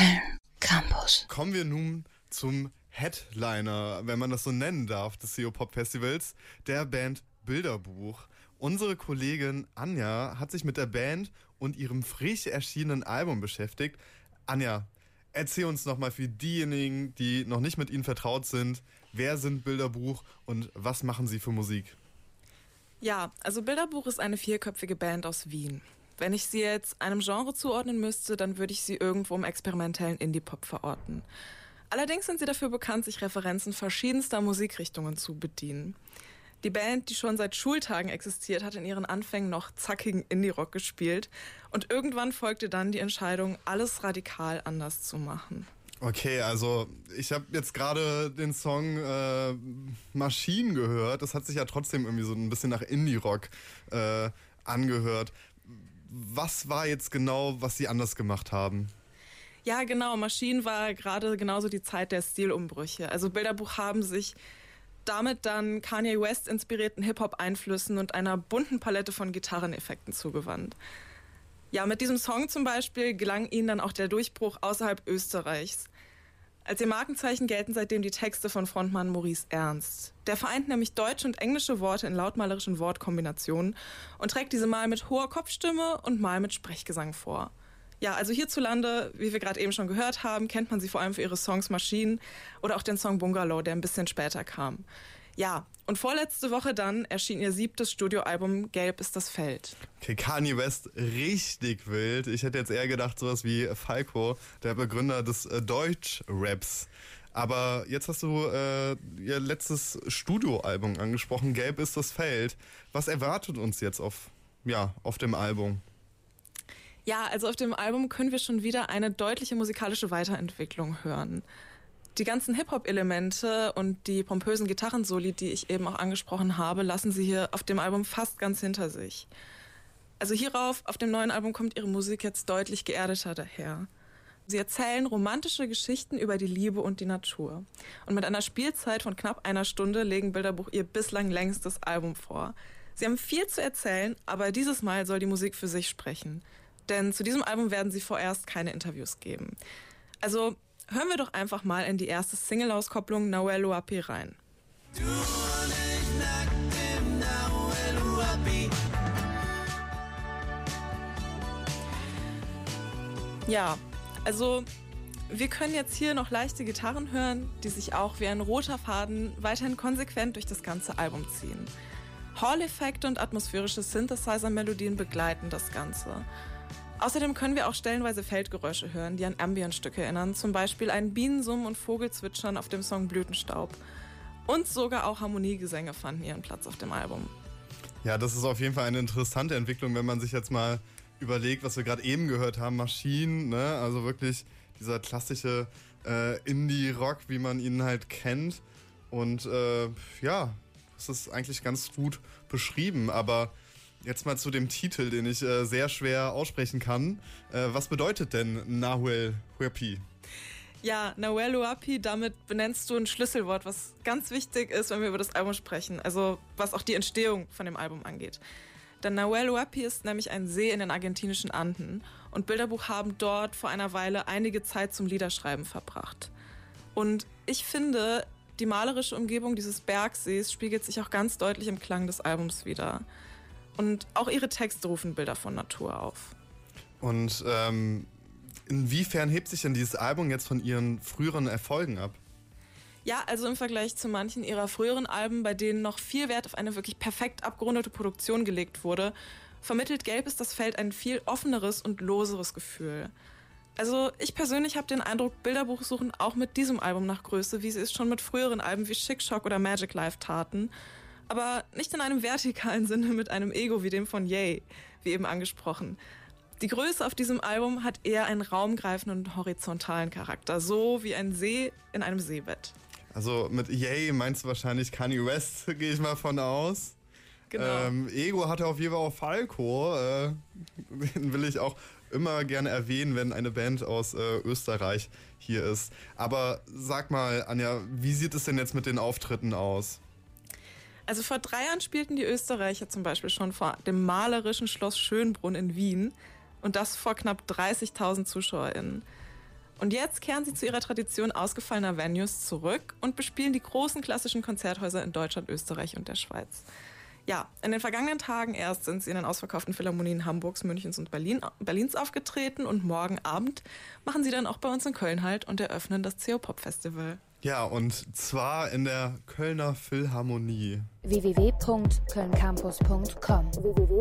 Film Campus. Kommen wir nun zum Headliner, wenn man das so nennen darf, des CO Pop Festivals, der Band Bilderbuch. Unsere Kollegin Anja hat sich mit der Band und ihrem frisch erschienenen Album beschäftigt. Anja, erzähl uns nochmal für diejenigen, die noch nicht mit ihnen vertraut sind, wer sind Bilderbuch und was machen sie für Musik? Ja, also Bilderbuch ist eine vierköpfige Band aus Wien. Wenn ich sie jetzt einem Genre zuordnen müsste, dann würde ich sie irgendwo im experimentellen Indie-Pop verorten. Allerdings sind sie dafür bekannt, sich Referenzen verschiedenster Musikrichtungen zu bedienen. Die Band, die schon seit Schultagen existiert, hat in ihren Anfängen noch zackigen Indie-Rock gespielt und irgendwann folgte dann die Entscheidung, alles radikal anders zu machen. Okay, also ich habe jetzt gerade den Song äh, Maschinen gehört. Das hat sich ja trotzdem irgendwie so ein bisschen nach Indie-Rock äh, angehört was war jetzt genau, was sie anders gemacht haben? Ja, genau. Maschinen war gerade genauso die Zeit der Stilumbrüche. Also Bilderbuch haben sich damit dann Kanye West inspirierten Hip-Hop-Einflüssen und einer bunten Palette von Gitarreneffekten zugewandt. Ja, mit diesem Song zum Beispiel gelang ihnen dann auch der Durchbruch außerhalb Österreichs. Als ihr Markenzeichen gelten seitdem die Texte von Frontmann Maurice Ernst. Der vereint nämlich deutsche und englische Worte in lautmalerischen Wortkombinationen und trägt diese mal mit hoher Kopfstimme und mal mit Sprechgesang vor. Ja, also hierzulande, wie wir gerade eben schon gehört haben, kennt man sie vor allem für ihre Songs Maschinen oder auch den Song Bungalow, der ein bisschen später kam. Ja, und vorletzte Woche dann erschien ihr siebtes Studioalbum Gelb ist das Feld. Okay, Kanye West richtig wild. Ich hätte jetzt eher gedacht, sowas wie Falco, der Begründer des äh, Deutsch-Raps. Aber jetzt hast du äh, ihr letztes Studioalbum angesprochen, Gelb ist das Feld. Was erwartet uns jetzt auf, ja, auf dem Album? Ja, also auf dem Album können wir schon wieder eine deutliche musikalische Weiterentwicklung hören die ganzen Hip-Hop-Elemente und die pompösen Gitarrensoli, die ich eben auch angesprochen habe, lassen sie hier auf dem Album fast ganz hinter sich. Also hierauf, auf dem neuen Album kommt ihre Musik jetzt deutlich geerdeter daher. Sie erzählen romantische Geschichten über die Liebe und die Natur. Und mit einer Spielzeit von knapp einer Stunde legen Bilderbuch ihr bislang längstes Album vor. Sie haben viel zu erzählen, aber dieses Mal soll die Musik für sich sprechen. Denn zu diesem Album werden sie vorerst keine Interviews geben. Also hören wir doch einfach mal in die erste Single-Auskopplung Noel Luapi rein. Ja, also wir können jetzt hier noch leichte Gitarren hören, die sich auch wie ein roter Faden weiterhin konsequent durch das ganze Album ziehen. Hall-Effekte und atmosphärische Synthesizer-Melodien begleiten das Ganze. Außerdem können wir auch stellenweise Feldgeräusche hören, die an Ambient-Stücke erinnern, zum Beispiel ein Bienensummen und Vogelzwitschern auf dem Song Blütenstaub. Und sogar auch Harmoniegesänge fanden ihren Platz auf dem Album. Ja, das ist auf jeden Fall eine interessante Entwicklung, wenn man sich jetzt mal überlegt, was wir gerade eben gehört haben, Maschinen, ne? also wirklich dieser klassische äh, Indie-Rock, wie man ihn halt kennt. Und äh, ja, das ist eigentlich ganz gut beschrieben, aber Jetzt mal zu dem Titel, den ich äh, sehr schwer aussprechen kann. Äh, was bedeutet denn Nahuel Huapi? Ja, Nahuel Huapi, damit benennst du ein Schlüsselwort, was ganz wichtig ist, wenn wir über das Album sprechen. Also was auch die Entstehung von dem Album angeht. Denn Nahuel Huapi ist nämlich ein See in den argentinischen Anden und Bilderbuch haben dort vor einer Weile einige Zeit zum Liederschreiben verbracht. Und ich finde, die malerische Umgebung dieses Bergsees spiegelt sich auch ganz deutlich im Klang des Albums wieder. Und auch ihre Texte rufen Bilder von Natur auf. Und ähm, inwiefern hebt sich denn dieses Album jetzt von ihren früheren Erfolgen ab? Ja, also im Vergleich zu manchen ihrer früheren Alben, bei denen noch viel Wert auf eine wirklich perfekt abgerundete Produktion gelegt wurde, vermittelt Gelb ist das Feld ein viel offeneres und loseres Gefühl. Also ich persönlich habe den Eindruck, Bilderbuch suchen auch mit diesem Album nach Größe, wie sie es schon mit früheren Alben wie Chic Shock oder Magic Life taten aber nicht in einem vertikalen Sinne mit einem Ego wie dem von Yay, wie eben angesprochen. Die Größe auf diesem Album hat eher einen raumgreifenden und horizontalen Charakter, so wie ein See in einem Seebett. Also mit Yay meinst du wahrscheinlich Kanye West, gehe ich mal von aus. Genau. Ähm, Ego hatte auf jeden Fall auch Falco. Äh, den will ich auch immer gerne erwähnen, wenn eine Band aus äh, Österreich hier ist. Aber sag mal, Anja, wie sieht es denn jetzt mit den Auftritten aus? Also vor drei Jahren spielten die Österreicher zum Beispiel schon vor dem malerischen Schloss Schönbrunn in Wien und das vor knapp 30.000 ZuschauerInnen. Und jetzt kehren sie zu ihrer Tradition ausgefallener Venues zurück und bespielen die großen klassischen Konzerthäuser in Deutschland, Österreich und der Schweiz. Ja, in den vergangenen Tagen erst sind sie in den ausverkauften Philharmonien Hamburgs, Münchens und Berlin, Berlins aufgetreten und morgen Abend machen sie dann auch bei uns in Köln halt und eröffnen das CO Pop Festival. Ja, und zwar in der Kölner Philharmonie. www.kölncampus.com www